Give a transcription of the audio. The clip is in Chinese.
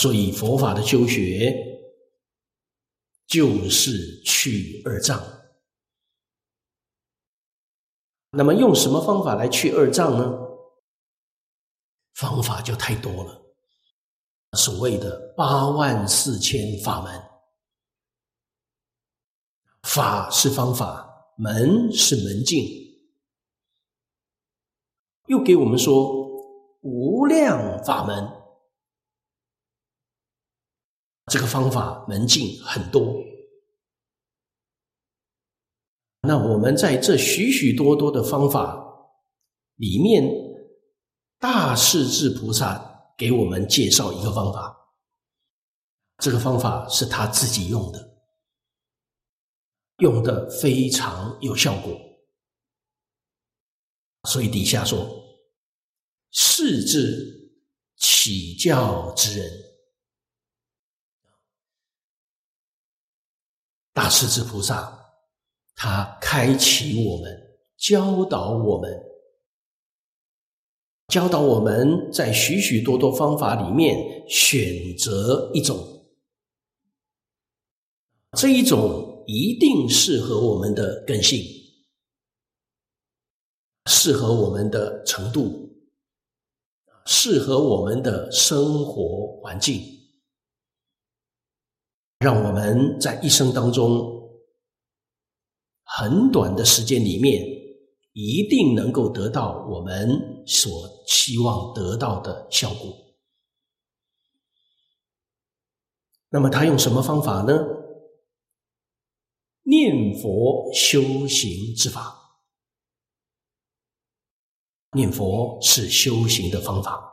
所以佛法的修学就是去二障。那么用什么方法来去二障呢？方法就太多了，所谓的八万四千法门，法是方法，门是门径。又给我们说无量法门，这个方法门径很多。那我们在这许许多多的方法里面，大势至菩萨给我们介绍一个方法，这个方法是他自己用的，用的非常有效果，所以底下说。是智起教之人，大势至菩萨，他开启我们，教导我们，教导我们在许许多多方法里面选择一种，这一种一定适合我们的根性，适合我们的程度。适合我们的生活环境，让我们在一生当中很短的时间里面，一定能够得到我们所期望得到的效果。那么他用什么方法呢？念佛修行之法。念佛是修行的方法，